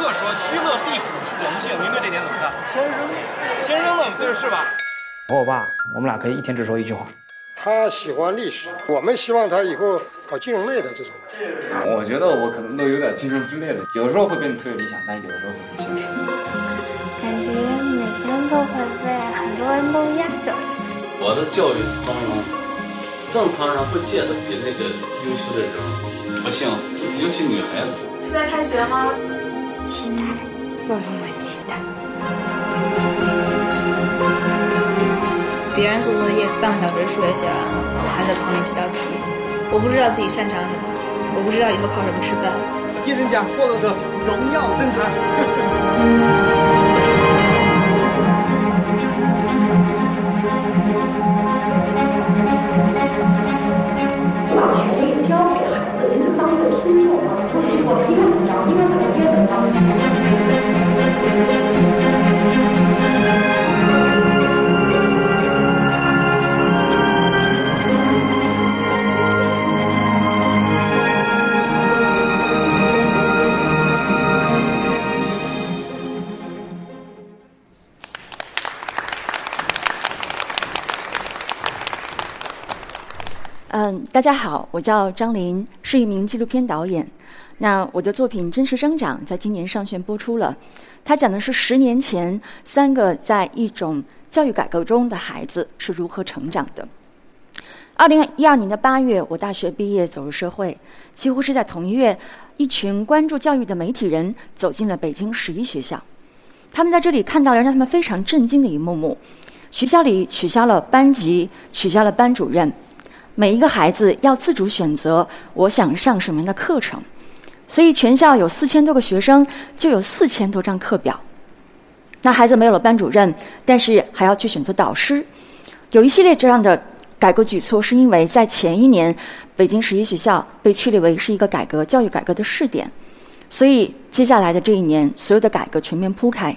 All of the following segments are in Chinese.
克说“趋乐避苦是人性”，您对这点怎么看？天生天生的，对是吧？和我爸，我们俩可以一天只说一句话。他喜欢历史，我们希望他以后搞金融类的这种。我觉得我可能都有点金融之类的，有时候会变得特别理想，但是有的时候会很现实。感觉每天都会被很多人都压着。我的教育是双赢，正常人会见得比那个优秀的人不行，尤其女孩子。现在开学吗？期待，多么期待！别人做作业半个小时数学写完了，我还在考虑几道题。我不知道自己擅长什么，我不知道以后靠什么吃饭。一等奖获得者荣耀登场。大家好，我叫张琳，是一名纪录片导演。那我的作品《真实生长》在今年上线播出了。它讲的是十年前三个在一种教育改革中的孩子是如何成长的。二零一二年的八月，我大学毕业走入社会，几乎是在同一月，一群关注教育的媒体人走进了北京十一学校。他们在这里看到了让他们非常震惊的一幕幕：学校里取消了班级，取消了班主任。每一个孩子要自主选择我想上什么样的课程，所以全校有四千多个学生，就有四千多张课表。那孩子没有了班主任，但是还要去选择导师。有一系列这样的改革举措，是因为在前一年，北京十一学校被确立为是一个改革教育改革的试点，所以接下来的这一年，所有的改革全面铺开。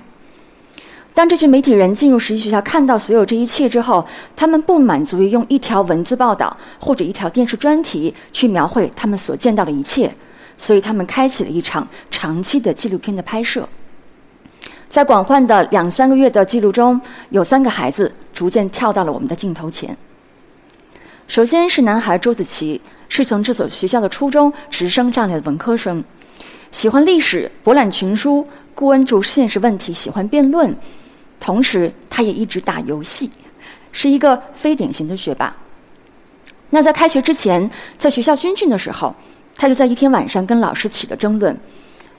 当这群媒体人进入实习学校，看到所有这一切之后，他们不满足于用一条文字报道或者一条电视专题去描绘他们所见到的一切，所以他们开启了一场长期的纪录片的拍摄。在广泛的两三个月的记录中，有三个孩子逐渐跳到了我们的镜头前。首先是男孩周子琪，是从这所学校的初中直升上来的文科生，喜欢历史，博览群书，关注现实问题，喜欢辩论。同时，他也一直打游戏，是一个非典型的学霸。那在开学之前，在学校军训的时候，他就在一天晚上跟老师起了争论，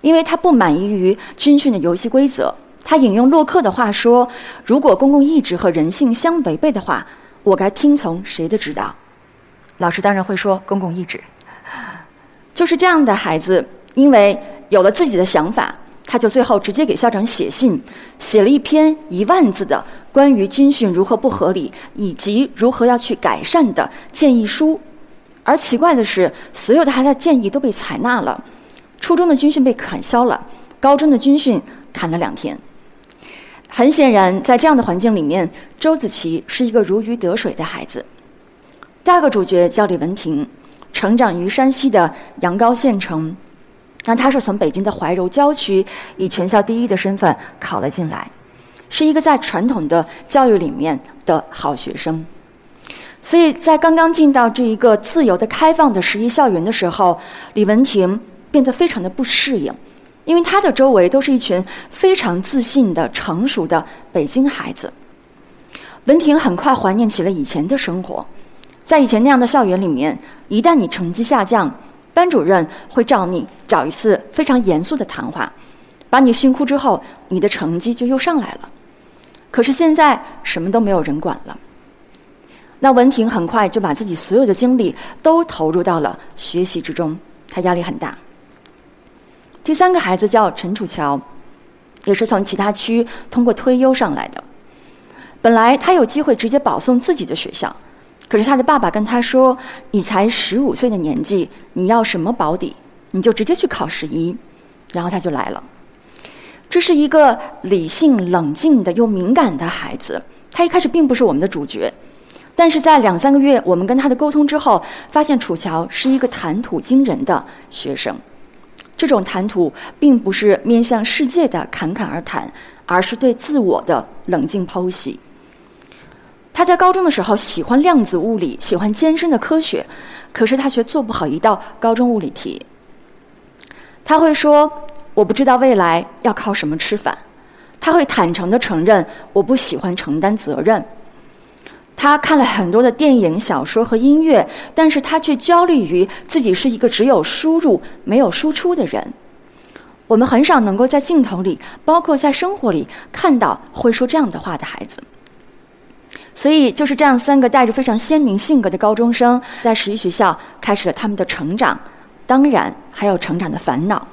因为他不满意于军训的游戏规则。他引用洛克的话说：“如果公共意志和人性相违背的话，我该听从谁的指导？”老师当然会说：“公共意志。”就是这样的孩子，因为有了自己的想法。他就最后直接给校长写信，写了一篇一万字的关于军训如何不合理以及如何要去改善的建议书。而奇怪的是，所有的他的建议都被采纳了。初中的军训被砍消了，高中的军训砍了两天。很显然，在这样的环境里面，周子琪是一个如鱼得水的孩子。第二个主角叫李文婷，成长于山西的阳高县城。那他是从北京的怀柔郊区以全校第一的身份考了进来，是一个在传统的教育里面的好学生。所以在刚刚进到这一个自由的、开放的十一校园的时候，李文婷变得非常的不适应，因为他的周围都是一群非常自信的、成熟的北京孩子。文婷很快怀念起了以前的生活，在以前那样的校园里面，一旦你成绩下降，班主任会找你找一次非常严肃的谈话，把你训哭之后，你的成绩就又上来了。可是现在什么都没有人管了。那文婷很快就把自己所有的精力都投入到了学习之中，她压力很大。第三个孩子叫陈楚乔，也是从其他区通过推优上来的。本来他有机会直接保送自己的学校。可是他的爸爸跟他说：“你才十五岁的年纪，你要什么保底？你就直接去考十一。”然后他就来了。这是一个理性、冷静的又敏感的孩子。他一开始并不是我们的主角，但是在两三个月我们跟他的沟通之后，发现楚乔是一个谈吐惊人的学生。这种谈吐并不是面向世界的侃侃而谈，而是对自我的冷静剖析。他在高中的时候喜欢量子物理，喜欢艰深的科学，可是他却做不好一道高中物理题。他会说：“我不知道未来要靠什么吃饭。”他会坦诚地承认：“我不喜欢承担责任。”他看了很多的电影、小说和音乐，但是他却焦虑于自己是一个只有输入没有输出的人。我们很少能够在镜头里，包括在生活里看到会说这样的话的孩子。所以，就是这样三个带着非常鲜明性格的高中生，在十一学校开始了他们的成长，当然还有成长的烦恼。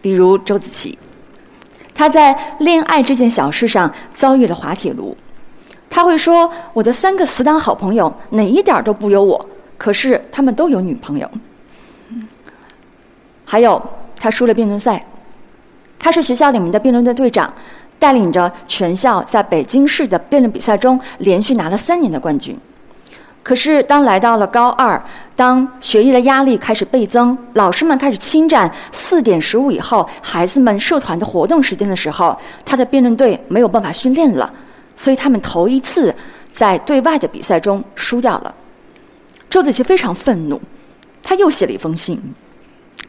比如周子琪，他在恋爱这件小事上遭遇了滑铁卢。他会说：“我的三个死党好朋友哪一点都不有我，可是他们都有女朋友。”还有，他输了辩论赛，他是学校里面的辩论队队长，带领着全校在北京市的辩论比赛中连续拿了三年的冠军。可是，当来到了高二，当学业的压力开始倍增，老师们开始侵占四点十五以后孩子们社团的活动时间的时候，他的辩论队没有办法训练了。所以他们头一次在对外的比赛中输掉了。周子琪非常愤怒，他又写了一封信，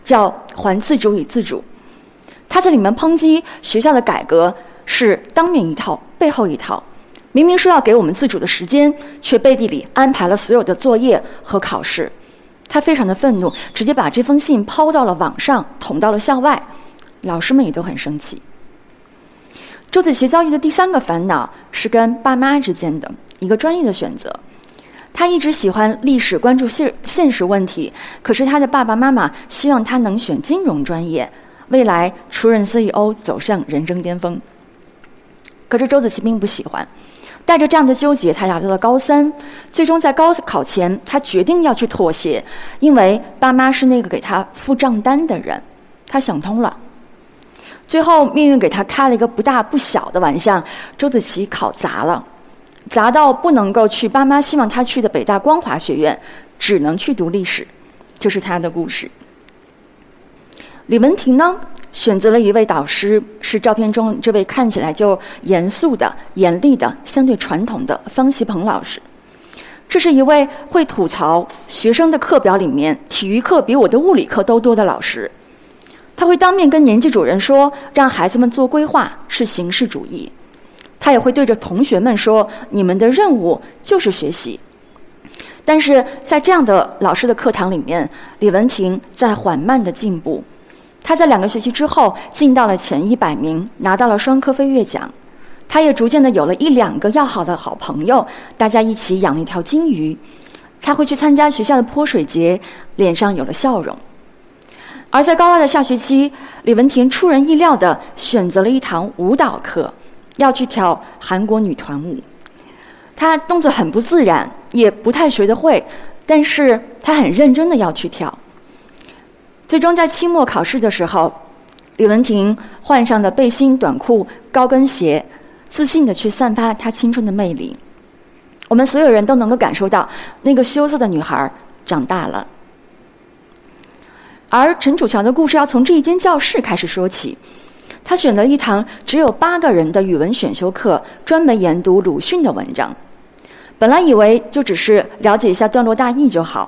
叫“还自主与自主”。他在里面抨击学校的改革是当面一套，背后一套。明明说要给我们自主的时间，却背地里安排了所有的作业和考试。他非常的愤怒，直接把这封信抛到了网上，捅到了校外。老师们也都很生气。周子琪遭遇的第三个烦恼是跟爸妈之间的一个专业的选择。他一直喜欢历史，关注现现实问题，可是他的爸爸妈妈希望他能选金融专业，未来出任 CEO，走向人生巅峰。可是周子琪并不喜欢，带着这样的纠结，他来到了高三。最终在高考前，他决定要去妥协，因为爸妈是那个给他付账单的人。他想通了。最后，命运给他开了一个不大不小的玩笑，周子琪考砸了，砸到不能够去爸妈希望他去的北大光华学院，只能去读历史，这是他的故事。李文婷呢，选择了一位导师，是照片中这位看起来就严肃的、严厉的、相对传统的方锡鹏老师。这是一位会吐槽学生的课表里面体育课比我的物理课都多的老师。他会当面跟年级主任说，让孩子们做规划是形式主义。他也会对着同学们说，你们的任务就是学习。但是在这样的老师的课堂里面，李文婷在缓慢的进步。他在两个学期之后进到了前一百名，拿到了双科飞跃奖。他也逐渐的有了一两个要好的好朋友，大家一起养了一条金鱼。他会去参加学校的泼水节，脸上有了笑容。而在高二的下学期，李文婷出人意料的选择了一堂舞蹈课，要去跳韩国女团舞。她动作很不自然，也不太学得会，但是她很认真的要去跳。最终在期末考试的时候，李文婷换上了背心、短裤、高跟鞋，自信的去散发她青春的魅力。我们所有人都能够感受到，那个羞涩的女孩长大了。而陈楚乔的故事要从这一间教室开始说起。他选了一堂只有八个人的语文选修课，专门研读鲁迅的文章。本来以为就只是了解一下段落大意就好，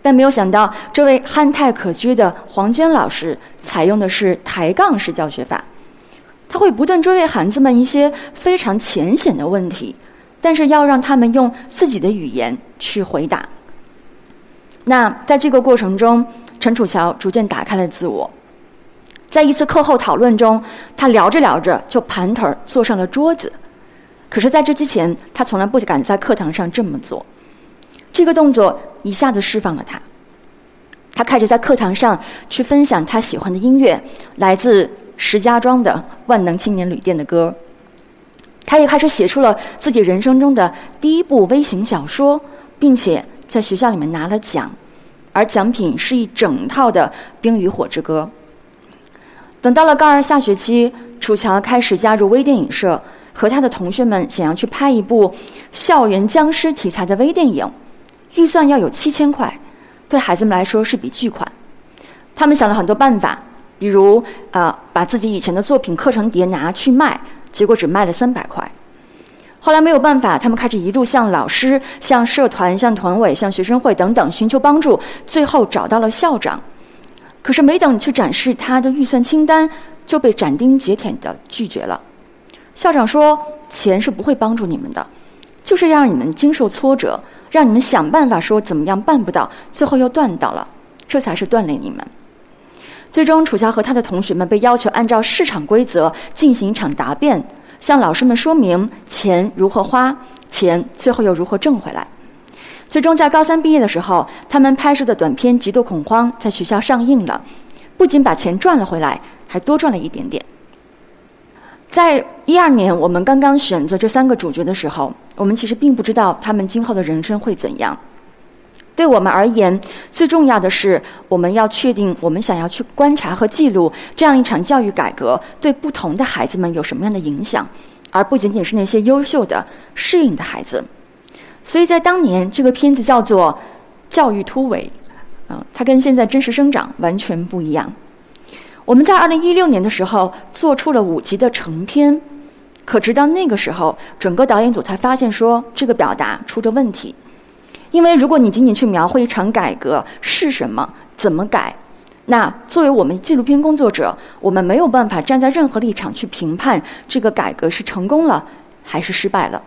但没有想到这位憨态可掬的黄娟老师采用的是抬杠式教学法。他会不断追问孩子们一些非常浅显的问题，但是要让他们用自己的语言去回答。那在这个过程中，陈楚乔逐渐打开了自我，在一次课后讨论中，他聊着聊着就盘腿坐上了桌子。可是，在这之前，他从来不敢在课堂上这么做。这个动作一下子释放了他。他开始在课堂上去分享他喜欢的音乐，来自石家庄的万能青年旅店的歌。他也开始写出了自己人生中的第一部微型小说，并且在学校里面拿了奖。而奖品是一整套的《冰与火之歌》。等到了高二下学期，楚乔开始加入微电影社，和他的同学们想要去拍一部校园僵尸题材的微电影，预算要有七千块，对孩子们来说是笔巨款。他们想了很多办法，比如啊，把自己以前的作品课程碟拿去卖，结果只卖了三百块。后来没有办法，他们开始一路向老师、向社团、向团委、向学生会等等寻求帮助，最后找到了校长。可是没等去展示他的预算清单，就被斩钉截铁地拒绝了。校长说：“钱是不会帮助你们的，就是要让你们经受挫折，让你们想办法说怎么样办不到，最后又断到了，这才是锻炼你们。”最终，楚乔和他的同学们被要求按照市场规则进行一场答辩。向老师们说明钱如何花，钱最后又如何挣回来。最终在高三毕业的时候，他们拍摄的短片《极度恐慌》在学校上映了，不仅把钱赚了回来，还多赚了一点点。在一二年，我们刚刚选择这三个主角的时候，我们其实并不知道他们今后的人生会怎样。对我们而言，最重要的是我们要确定我们想要去观察和记录这样一场教育改革对不同的孩子们有什么样的影响，而不仅仅是那些优秀的适应的孩子。所以在当年，这个片子叫做《教育突围》，嗯，它跟现在真实生长完全不一样。我们在二零一六年的时候做出了五集的成片，可直到那个时候，整个导演组才发现说这个表达出了问题。因为如果你仅仅去描绘一场改革是什么、怎么改，那作为我们纪录片工作者，我们没有办法站在任何立场去评判这个改革是成功了还是失败了。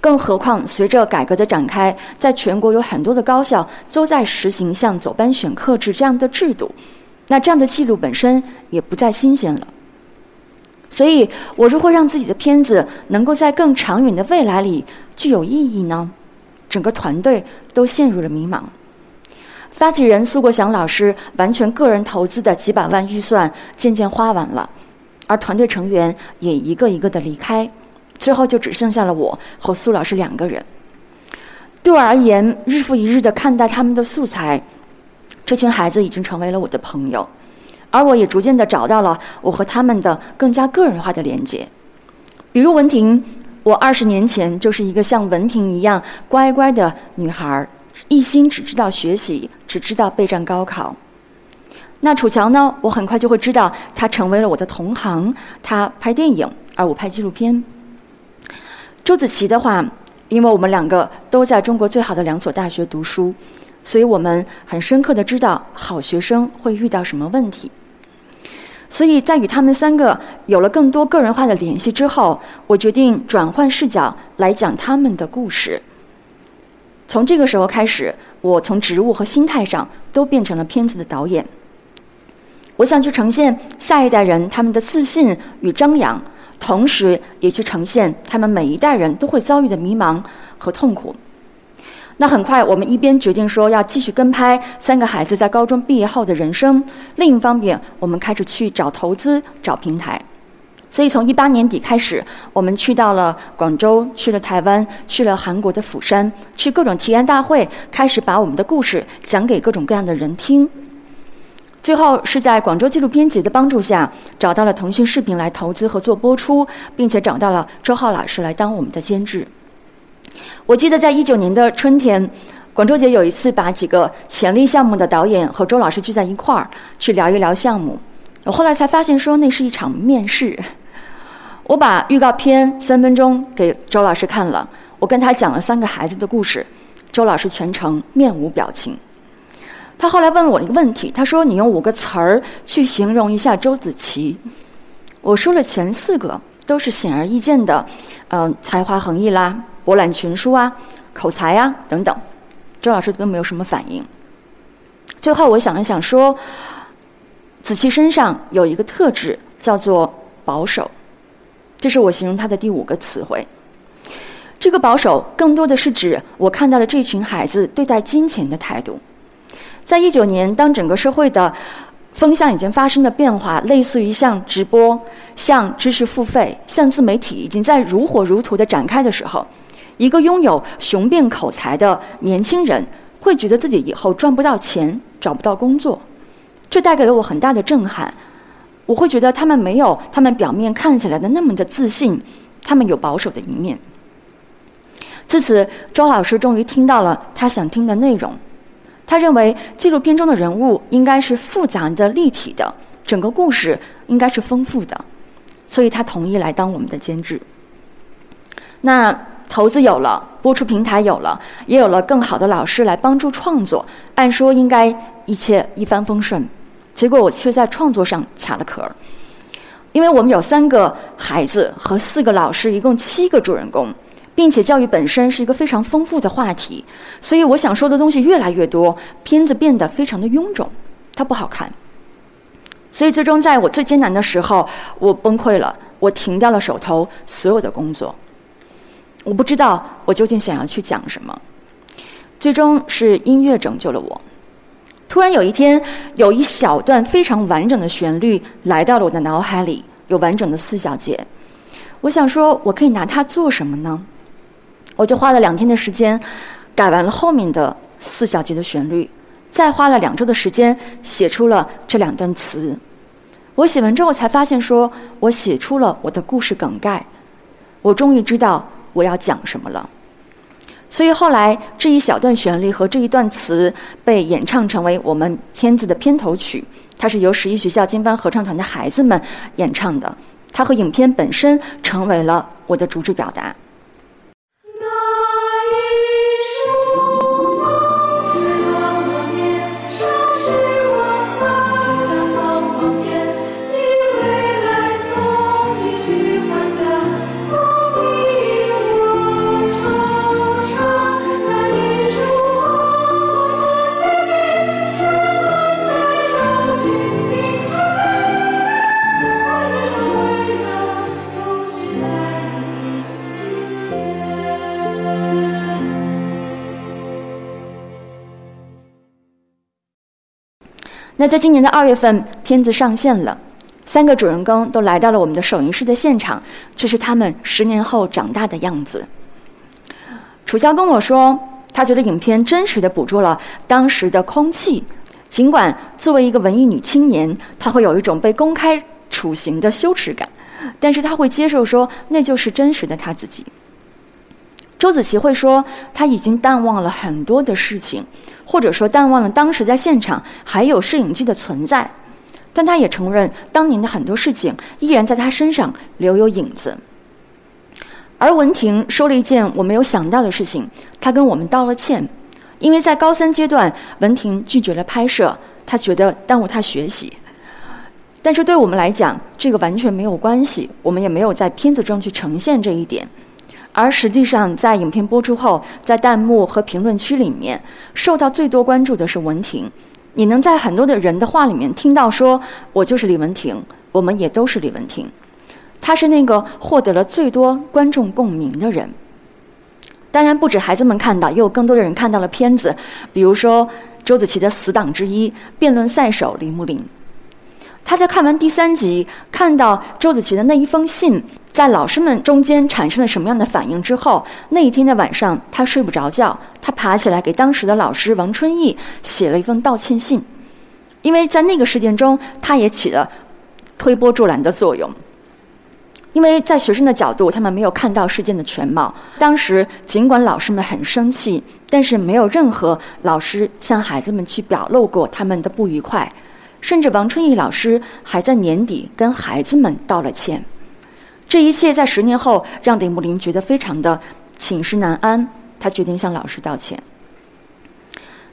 更何况，随着改革的展开，在全国有很多的高校都在实行像走班选课制这样的制度，那这样的记录本身也不再新鲜了。所以，我如何让自己的片子能够在更长远的未来里具有意义呢？整个团队都陷入了迷茫。发起人苏国祥老师完全个人投资的几百万预算渐渐花完了，而团队成员也一个一个的离开，最后就只剩下了我和苏老师两个人。对我而言，日复一日的看待他们的素材，这群孩子已经成为了我的朋友，而我也逐渐的找到了我和他们的更加个人化的连接，比如文婷。我二十年前就是一个像文婷一样乖乖的女孩，一心只知道学习，只知道备战高考。那楚乔呢？我很快就会知道，他成为了我的同行，他拍电影，而我拍纪录片。周子琪的话，因为我们两个都在中国最好的两所大学读书，所以我们很深刻的知道好学生会遇到什么问题。所以在与他们三个有了更多个人化的联系之后，我决定转换视角来讲他们的故事。从这个时候开始，我从职务和心态上都变成了片子的导演。我想去呈现下一代人他们的自信与张扬，同时也去呈现他们每一代人都会遭遇的迷茫和痛苦。那很快，我们一边决定说要继续跟拍三个孩子在高中毕业后的人生，另一方面，我们开始去找投资、找平台。所以从一八年底开始，我们去到了广州，去了台湾，去了韩国的釜山，去各种提案大会，开始把我们的故事讲给各种各样的人听。最后是在广州纪录片节的帮助下，找到了腾讯视频来投资和做播出，并且找到了周浩老师来当我们的监制。我记得在一九年的春天，广州节有一次把几个潜力项目的导演和周老师聚在一块儿去聊一聊项目。我后来才发现说那是一场面试。我把预告片三分钟给周老师看了，我跟他讲了三个孩子的故事，周老师全程面无表情。他后来问我一个问题，他说：“你用五个词儿去形容一下周子琪。”我说了前四个都是显而易见的，嗯，才华横溢啦。博览群书啊，口才啊等等，周老师都没有什么反应。最后我想了想说，子琪身上有一个特质叫做保守，这是我形容他的第五个词汇。这个保守更多的是指我看到的这群孩子对待金钱的态度。在一九年，当整个社会的风向已经发生了变化，类似于像直播、像知识付费、像自媒体已经在如火如荼的展开的时候。一个拥有雄辩口才的年轻人，会觉得自己以后赚不到钱，找不到工作，这带给了我很大的震撼。我会觉得他们没有他们表面看起来的那么的自信，他们有保守的一面。自此，周老师终于听到了他想听的内容。他认为纪录片中的人物应该是复杂的、立体的，整个故事应该是丰富的，所以他同意来当我们的监制。那投资有了，播出平台有了，也有了更好的老师来帮助创作，按说应该一切一帆风顺，结果我却在创作上卡了壳儿。因为我们有三个孩子和四个老师，一共七个主人公，并且教育本身是一个非常丰富的话题，所以我想说的东西越来越多，片子变得非常的臃肿，它不好看。所以最终在我最艰难的时候，我崩溃了，我停掉了手头所有的工作。我不知道我究竟想要去讲什么，最终是音乐拯救了我。突然有一天，有一小段非常完整的旋律来到了我的脑海里，有完整的四小节。我想说，我可以拿它做什么呢？我就花了两天的时间，改完了后面的四小节的旋律，再花了两周的时间写出了这两段词。我写完之后才发现，说我写出了我的故事梗概。我终于知道。我要讲什么了？所以后来这一小段旋律和这一段词被演唱成为我们片子的片头曲，它是由十一学校金帆合唱团的孩子们演唱的，它和影片本身成为了我的主旨表达。那在今年的二月份，片子上线了，三个主人公都来到了我们的首映式的现场，这是他们十年后长大的样子。楚萧跟我说，他觉得影片真实的捕捉了当时的空气，尽管作为一个文艺女青年，她会有一种被公开处刑的羞耻感，但是她会接受说那就是真实的她自己。周子琪会说，他已经淡忘了很多的事情，或者说淡忘了当时在现场还有摄影机的存在，但他也承认当年的很多事情依然在他身上留有影子。而文婷说了一件我没有想到的事情，她跟我们道了歉，因为在高三阶段，文婷拒绝了拍摄，她觉得耽误她学习。但是对我们来讲，这个完全没有关系，我们也没有在片子中去呈现这一点。而实际上，在影片播出后，在弹幕和评论区里面，受到最多关注的是文婷。你能在很多的人的话里面听到说：“我就是李文婷，我们也都是李文婷。”她是那个获得了最多观众共鸣的人。当然，不止孩子们看到，也有更多的人看到了片子。比如说，周子琪的死党之一，辩论赛手李木林。他在看完第三集，看到周子琪的那一封信。在老师们中间产生了什么样的反应之后，那一天的晚上他睡不着觉，他爬起来给当时的老师王春义写了一封道歉信，因为在那个事件中，他也起了推波助澜的作用。因为在学生的角度，他们没有看到事件的全貌。当时尽管老师们很生气，但是没有任何老师向孩子们去表露过他们的不愉快，甚至王春义老师还在年底跟孩子们道了歉。这一切在十年后让李木林觉得非常的寝食难安，他决定向老师道歉。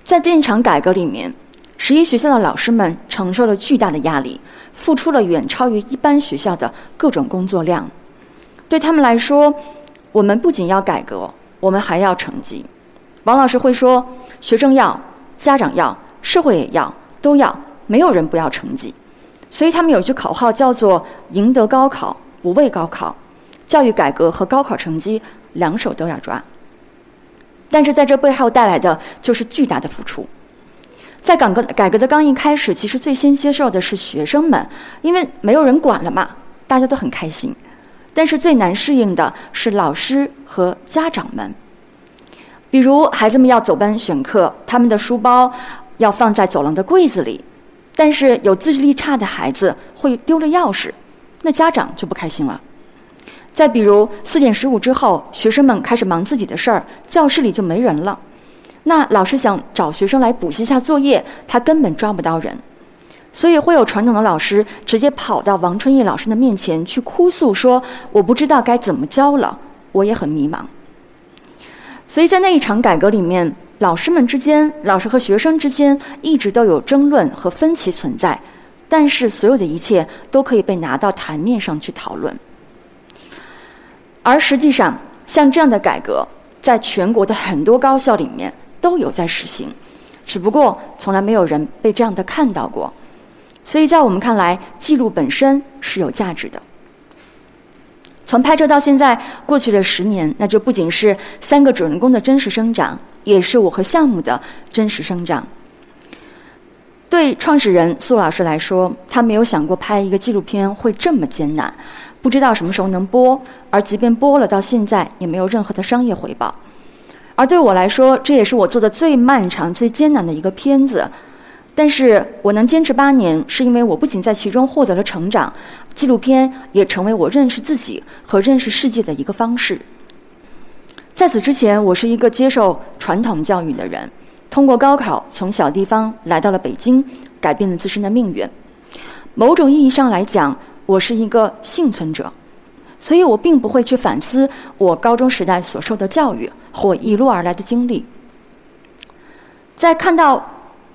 在电厂改革里面，十一学校的老师们承受了巨大的压力，付出了远超于一般学校的各种工作量。对他们来说，我们不仅要改革，我们还要成绩。王老师会说：“学生要，家长要，社会也要，都要，没有人不要成绩。”所以他们有句口号叫做“赢得高考”。不为高考，教育改革和高考成绩两手都要抓。但是在这背后带来的就是巨大的付出。在改革改革的刚一开始，其实最先接受的是学生们，因为没有人管了嘛，大家都很开心。但是最难适应的是老师和家长们。比如孩子们要走班选课，他们的书包要放在走廊的柜子里，但是有自制力差的孩子会丢了钥匙。那家长就不开心了。再比如四点十五之后，学生们开始忙自己的事儿，教室里就没人了。那老师想找学生来补习一下作业，他根本抓不到人，所以会有传统的老师直接跑到王春义老师的面前去哭诉说：“我不知道该怎么教了，我也很迷茫。”所以在那一场改革里面，老师们之间、老师和学生之间一直都有争论和分歧存在，但是所有的一切都可以被拿到台面上去讨论。而实际上，像这样的改革，在全国的很多高校里面都有在实行，只不过从来没有人被这样的看到过。所以在我们看来，记录本身是有价值的。从拍摄到现在过去了十年，那就不仅是三个主人公的真实生长，也是我和项目的真实生长。对创始人苏老师来说，他没有想过拍一个纪录片会这么艰难，不知道什么时候能播，而即便播了，到现在也没有任何的商业回报。而对我来说，这也是我做的最漫长、最艰难的一个片子。但是我能坚持八年，是因为我不仅在其中获得了成长，纪录片也成为我认识自己和认识世界的一个方式。在此之前，我是一个接受传统教育的人，通过高考从小地方来到了北京，改变了自身的命运。某种意义上来讲，我是一个幸存者，所以我并不会去反思我高中时代所受的教育或一路而来的经历。在看到。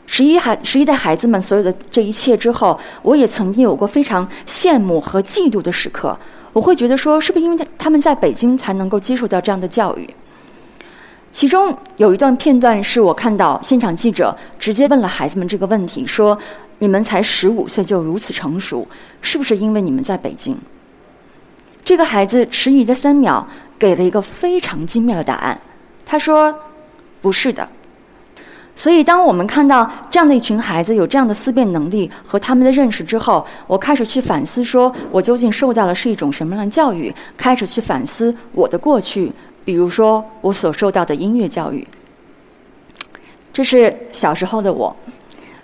十一孩十一代孩子们所有的这一切之后，我也曾经有过非常羡慕和嫉妒的时刻。我会觉得说，是不是因为他们在北京才能够接受到这样的教育？其中有一段片段是我看到现场记者直接问了孩子们这个问题：说你们才十五岁就如此成熟，是不是因为你们在北京？这个孩子迟疑的三秒，给了一个非常精妙的答案。他说：“不是的。”所以，当我们看到这样的一群孩子有这样的思辨能力和他们的认识之后，我开始去反思：说我究竟受到的是一种什么样的教育？开始去反思我的过去，比如说我所受到的音乐教育。这是小时候的我，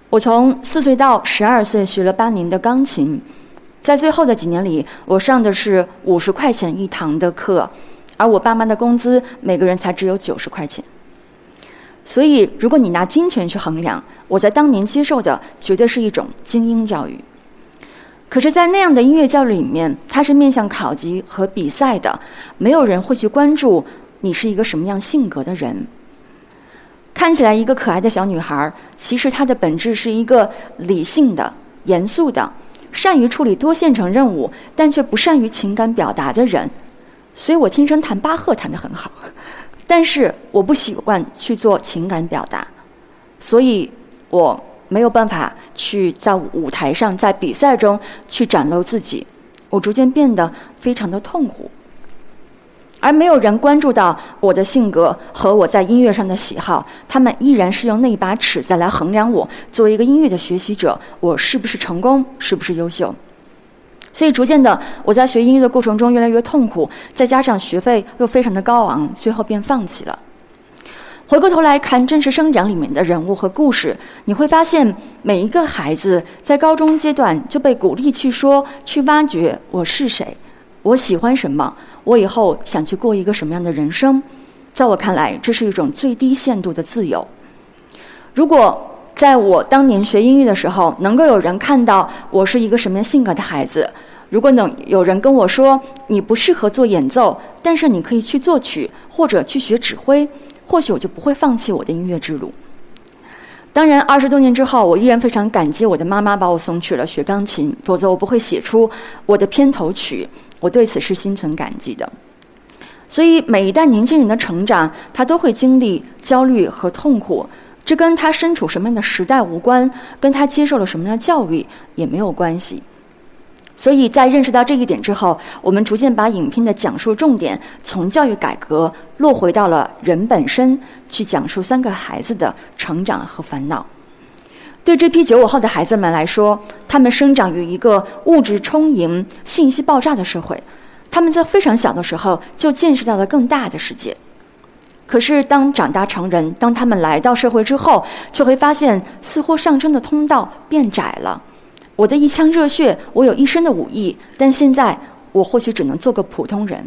我从四岁到十二岁学了八年的钢琴，在最后的几年里，我上的是五十块钱一堂的课，而我爸妈的工资每个人才只有九十块钱。所以，如果你拿金钱去衡量，我在当年接受的绝对是一种精英教育。可是，在那样的音乐教育里面，它是面向考级和比赛的，没有人会去关注你是一个什么样性格的人。看起来一个可爱的小女孩，其实她的本质是一个理性的、严肃的、善于处理多线程任务，但却不善于情感表达的人。所以我天生弹巴赫弹得很好。但是我不习惯去做情感表达，所以我没有办法去在舞台上、在比赛中去展露自己。我逐渐变得非常的痛苦，而没有人关注到我的性格和我在音乐上的喜好。他们依然是用那把尺子来衡量我作为一个音乐的学习者，我是不是成功，是不是优秀。所以，逐渐的，我在学音乐的过程中越来越痛苦，再加上学费又非常的高昂，最后便放弃了。回过头来看《真实生长》里面的人物和故事，你会发现，每一个孩子在高中阶段就被鼓励去说、去挖掘我是谁，我喜欢什么，我以后想去过一个什么样的人生。在我看来，这是一种最低限度的自由。如果在我当年学音乐的时候，能够有人看到我是一个什么样性格的孩子。如果能有人跟我说你不适合做演奏，但是你可以去作曲或者去学指挥，或许我就不会放弃我的音乐之路。当然，二十多年之后，我依然非常感激我的妈妈把我送去了学钢琴，否则我不会写出我的片头曲。我对此是心存感激的。所以，每一代年轻人的成长，他都会经历焦虑和痛苦。这跟他身处什么样的时代无关，跟他接受了什么样的教育也没有关系。所以在认识到这一点之后，我们逐渐把影片的讲述重点从教育改革落回到了人本身，去讲述三个孩子的成长和烦恼。对这批九五后的孩子们来说，他们生长于一个物质充盈、信息爆炸的社会，他们在非常小的时候就见识到了更大的世界。可是，当长大成人，当他们来到社会之后，却会发现，似乎上升的通道变窄了。我的一腔热血，我有一身的武艺，但现在我或许只能做个普通人。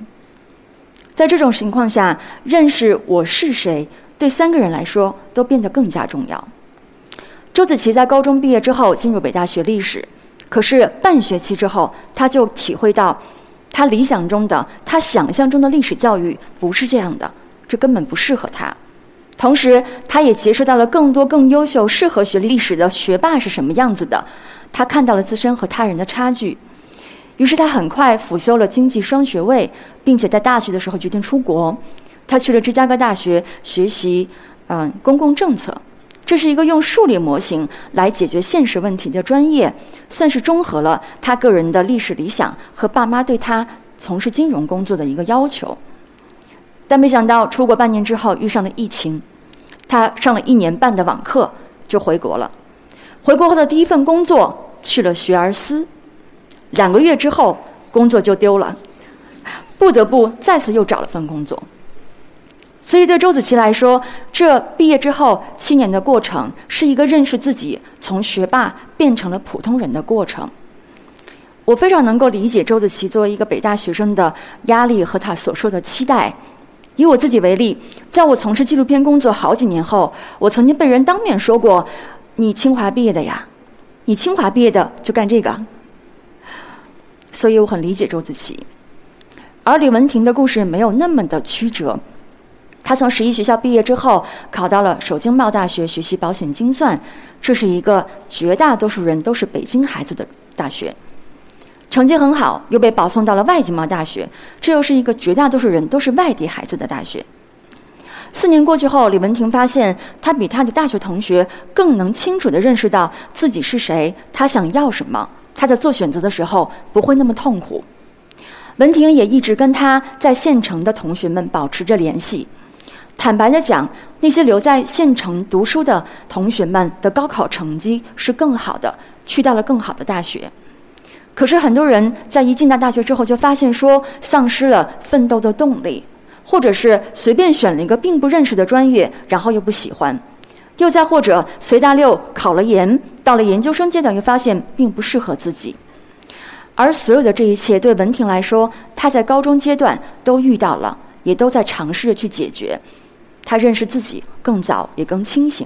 在这种情况下，认识我是谁，对对三个人来说都变得更加重要。周子琪在高中毕业之后进入北大学历史，可是半学期之后，他就体会到，他理想中的、他想象中的历史教育不是这样的，这根本不适合他。同时，他也结识到了更多更优秀、适合学历史的学霸是什么样子的。他看到了自身和他人的差距，于是他很快辅修了经济双学位，并且在大学的时候决定出国。他去了芝加哥大学学习，嗯，公共政策。这是一个用数理模型来解决现实问题的专业，算是综合了他个人的历史理想和爸妈对他从事金融工作的一个要求。但没想到，出国半年之后遇上了疫情，他上了一年半的网课就回国了。回国后的第一份工作去了学而思，两个月之后工作就丢了，不得不再次又找了份工作。所以对周子琪来说，这毕业之后七年的过程是一个认识自己、从学霸变成了普通人的过程。我非常能够理解周子琪作为一个北大学生的压力和他所说的期待。以我自己为例，在我从事纪录片工作好几年后，我曾经被人当面说过。你清华毕业的呀，你清华毕业的就干这个，所以我很理解周子琪。而李文婷的故事没有那么的曲折，她从十一学校毕业之后，考到了首经贸大学学习保险精算，这是一个绝大多数人都是北京孩子的大学，成绩很好，又被保送到了外经贸大学，这又是一个绝大多数人都是外地孩子的大学。四年过去后，李文婷发现，她比她的大学同学更能清楚地认识到自己是谁，她想要什么。她在做选择的时候不会那么痛苦。文婷也一直跟她在县城的同学们保持着联系。坦白地讲，那些留在县城读书的同学们的高考成绩是更好的，去到了更好的大学。可是很多人在一进到大学之后，就发现说，丧失了奋斗的动力。或者是随便选了一个并不认识的专业，然后又不喜欢；又再或者随大溜考了研，到了研究生阶段又发现并不适合自己。而所有的这一切对文婷来说，她在高中阶段都遇到了，也都在尝试着去解决。她认识自己更早，也更清醒。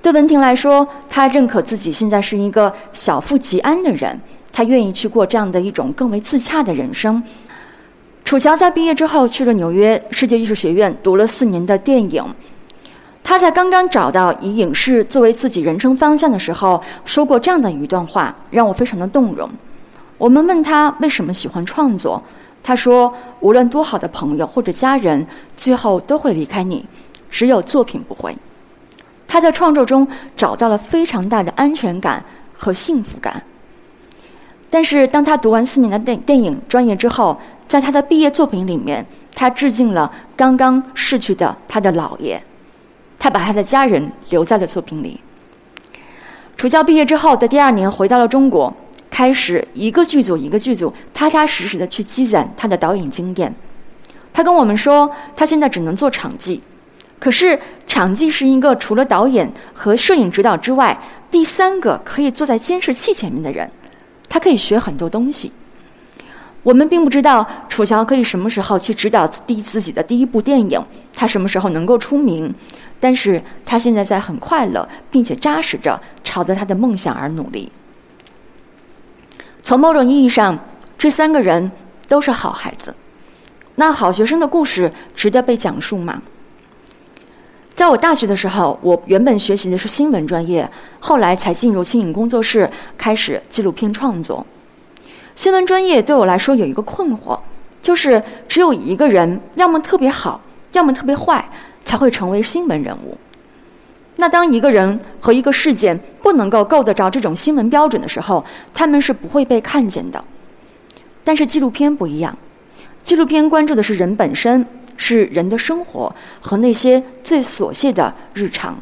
对文婷来说，她认可自己现在是一个小富即安的人，他愿意去过这样的一种更为自洽的人生。楚乔在毕业之后去了纽约世界艺术学院读了四年的电影。他在刚刚找到以影视作为自己人生方向的时候，说过这样的一段话，让我非常的动容。我们问他为什么喜欢创作，他说：“无论多好的朋友或者家人，最后都会离开你，只有作品不会。”他在创作中找到了非常大的安全感和幸福感。但是当他读完四年的电电影专业之后，在他的毕业作品里面，他致敬了刚刚逝去的他的姥爷，他把他的家人留在了作品里。楚乔毕业之后的第二年回到了中国，开始一个剧组一个剧组踏踏实实的去积攒他的导演经验。他跟我们说，他现在只能做场记，可是场记是一个除了导演和摄影指导之外，第三个可以坐在监视器前面的人，他可以学很多东西。我们并不知道楚乔可以什么时候去指导第自己的第一部电影，他什么时候能够出名，但是他现在在很快乐并且扎实着朝着他的梦想而努力。从某种意义上，这三个人都是好孩子。那好学生的故事值得被讲述吗？在我大学的时候，我原本学习的是新闻专业，后来才进入轻影工作室，开始纪录片创作。新闻专业对我来说有一个困惑，就是只有一个人，要么特别好，要么特别坏，才会成为新闻人物。那当一个人和一个事件不能够够得着这种新闻标准的时候，他们是不会被看见的。但是纪录片不一样，纪录片关注的是人本身，是人的生活和那些最琐屑的日常，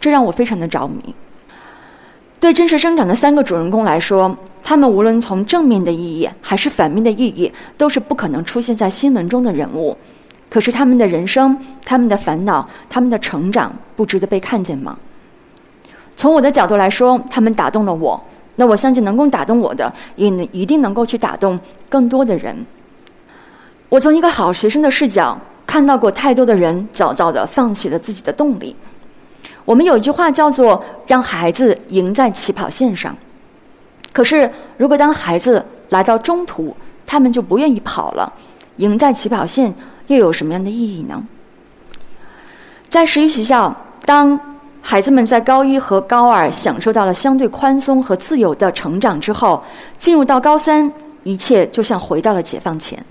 这让我非常的着迷。对真实生长的三个主人公来说。他们无论从正面的意义还是反面的意义，都是不可能出现在新闻中的人物。可是他们的人生、他们的烦恼、他们的成长，不值得被看见吗？从我的角度来说，他们打动了我。那我相信，能够打动我的，也一定能够去打动更多的人。我从一个好学生的视角，看到过太多的人早早的放弃了自己的动力。我们有一句话叫做“让孩子赢在起跑线上”，可是如果当孩子来到中途，他们就不愿意跑了，赢在起跑线又有什么样的意义呢？在十一学校，当孩子们在高一和高二享受到了相对宽松和自由的成长之后，进入到高三，一切就像回到了解放前，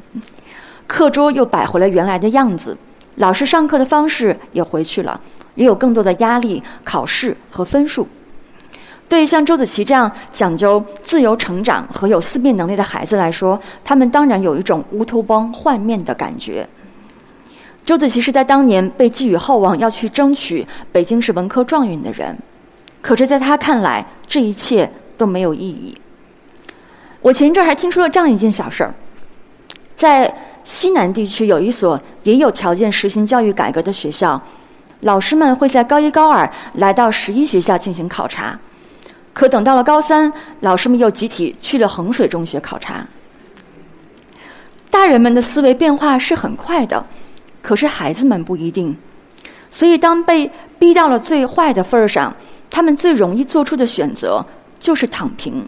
课桌又摆回了原来的样子，老师上课的方式也回去了，也有更多的压力、考试和分数。对于像周子琪这样讲究自由成长和有思辨能力的孩子来说，他们当然有一种乌托邦幻灭的感觉。周子琪是在当年被寄予厚望要去争取北京市文科状元的人，可是，在他看来，这一切都没有意义。我前一阵还听说了这样一件小事儿，在西南地区有一所也有条件实行教育改革的学校，老师们会在高一、高二来到十一学校进行考察，可等到了高三，老师们又集体去了衡水中学考察。大人们的思维变化是很快的。可是孩子们不一定，所以当被逼到了最坏的份儿上，他们最容易做出的选择就是躺平。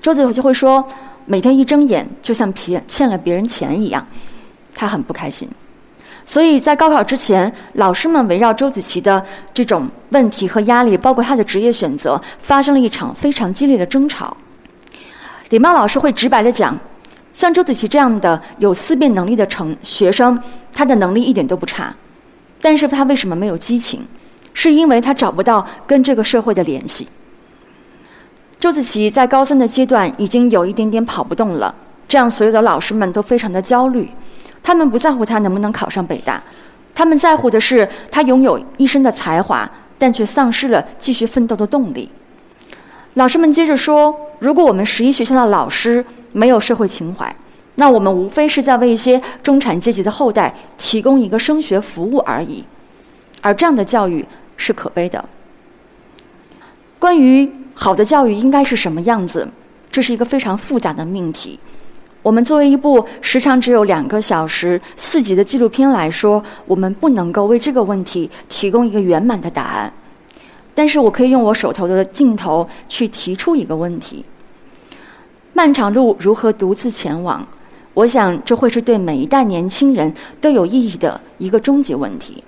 周子就会说，每天一睁眼就像骗欠了别人钱一样，他很不开心。所以在高考之前，老师们围绕周子琪的这种问题和压力，包括他的职业选择，发生了一场非常激烈的争吵。李茂老师会直白的讲。像周子琪这样的有思辨能力的成学生，他的能力一点都不差，但是他为什么没有激情？是因为他找不到跟这个社会的联系。周子琪在高三的阶段已经有一点点跑不动了，这样所有的老师们都非常的焦虑，他们不在乎他能不能考上北大，他们在乎的是他拥有一身的才华，但却丧失了继续奋斗的动力。老师们接着说：“如果我们十一学校的老师，”没有社会情怀，那我们无非是在为一些中产阶级的后代提供一个升学服务而已，而这样的教育是可悲的。关于好的教育应该是什么样子，这是一个非常复杂的命题。我们作为一部时长只有两个小时、四集的纪录片来说，我们不能够为这个问题提供一个圆满的答案。但是我可以用我手头的镜头去提出一个问题。漫长路如何独自前往？我想这会是对每一代年轻人都有意义的一个终极问题。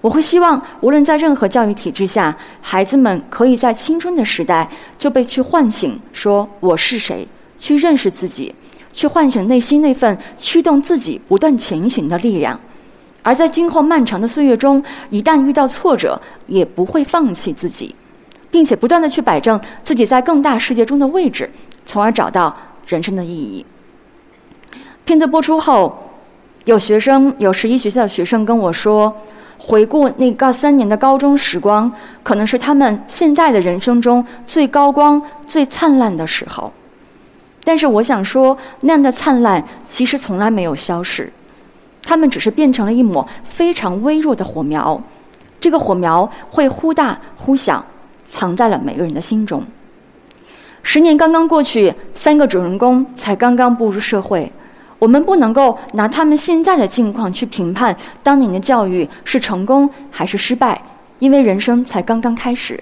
我会希望，无论在任何教育体制下，孩子们可以在青春的时代就被去唤醒，说我是谁，去认识自己，去唤醒内心那份驱动自己不断前行的力量。而在今后漫长的岁月中，一旦遇到挫折，也不会放弃自己，并且不断的去摆正自己在更大世界中的位置。从而找到人生的意义。片子播出后，有学生，有十一学校的学生跟我说，回顾那个三年的高中时光，可能是他们现在的人生中最高光、最灿烂的时候。但是我想说，那样的灿烂其实从来没有消失，他们只是变成了一抹非常微弱的火苗，这个火苗会忽大忽小，藏在了每个人的心中。十年刚刚过去，三个主人公才刚刚步入社会，我们不能够拿他们现在的境况去评判当年的教育是成功还是失败，因为人生才刚刚开始。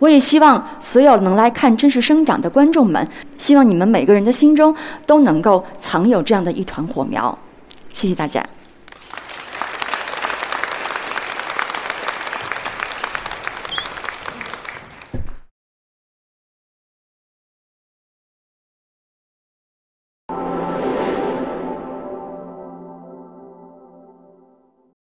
我也希望所有能来看《真实生长》的观众们，希望你们每个人的心中都能够藏有这样的一团火苗。谢谢大家。